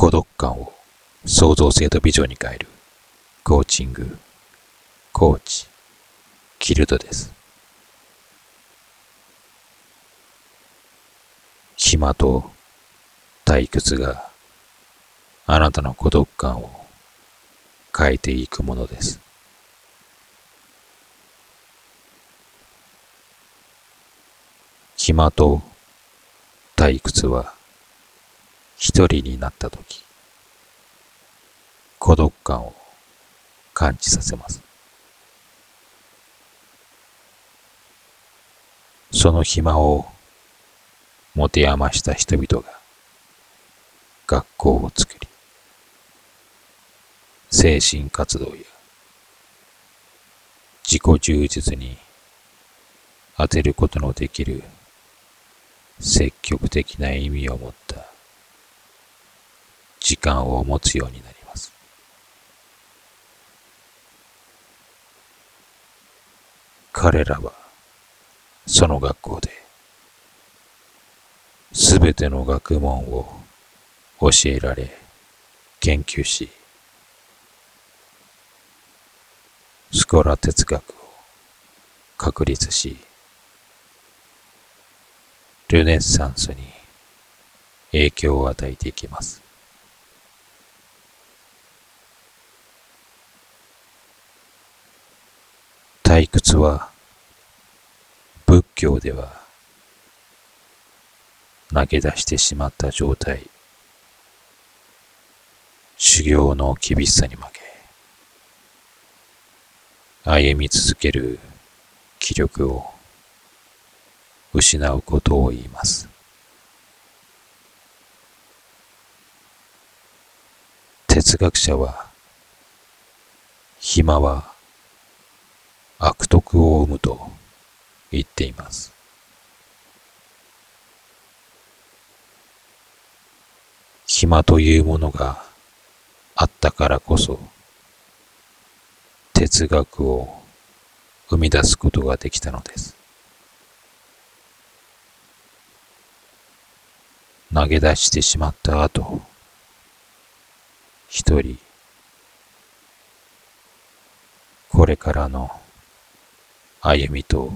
孤独感を創造性とビジョンに変えるコーチング、コーチ、キルトです。暇と退屈があなたの孤独感を変えていくものです。暇と退屈は一人になったとき、孤独感を感じさせます。その暇を持て余した人々が学校を作り、精神活動や自己充実に当てることのできる積極的な意味を持った時間を持つようになります。彼らはその学校で、すべての学問を教えられ、研究し、スコラ哲学を確立し、ルネッサンスに影響を与えていきます。退屈は仏教では投げ出してしまった状態、修行の厳しさに負け、歩み続ける気力を失うことを言います。哲学者は、暇は悪徳を生むと言っています。暇というものがあったからこそ、哲学を生み出すことができたのです。投げ出してしまった後、一人、これからの歩みと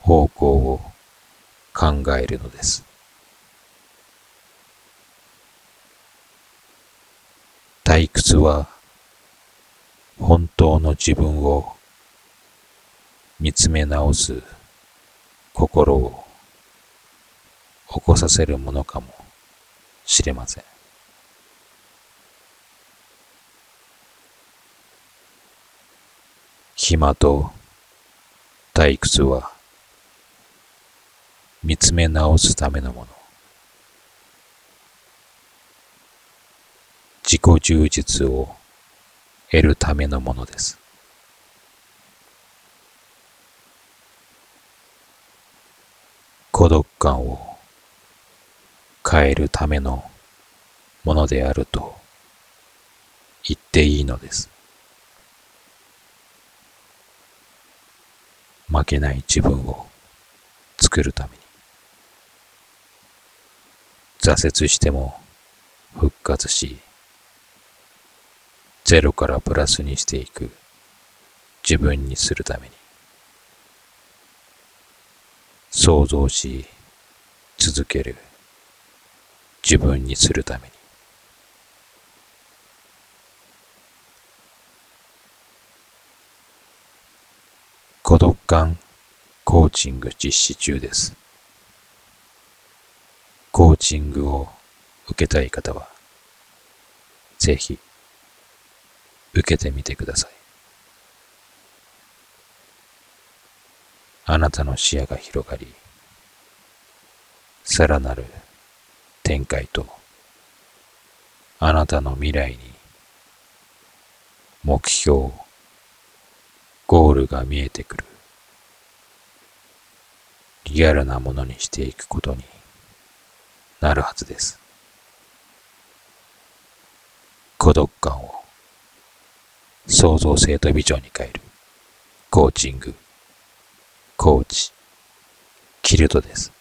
方向を考えるのです。退屈は本当の自分を見つめ直す心を起こさせるものかもしれません。暇と退屈は見つめ直すためのもの。自己充実を得るためのものです。孤独感を変えるためのものであると言っていいのです。負けない自分を作るために。挫折しても復活し、ゼロからプラスにしていく自分にするために。想像し続ける自分にするために。孤独感コーチング実施中です。コーチングを受けたい方は、ぜひ受けてみてください。あなたの視野が広がり、さらなる展開と、あなたの未来に目標、ゴールが見えてくる。リアルなものにしていくことになるはずです。孤独感を創造性とビジョンに変えるコーチング、コーチ、キルトです。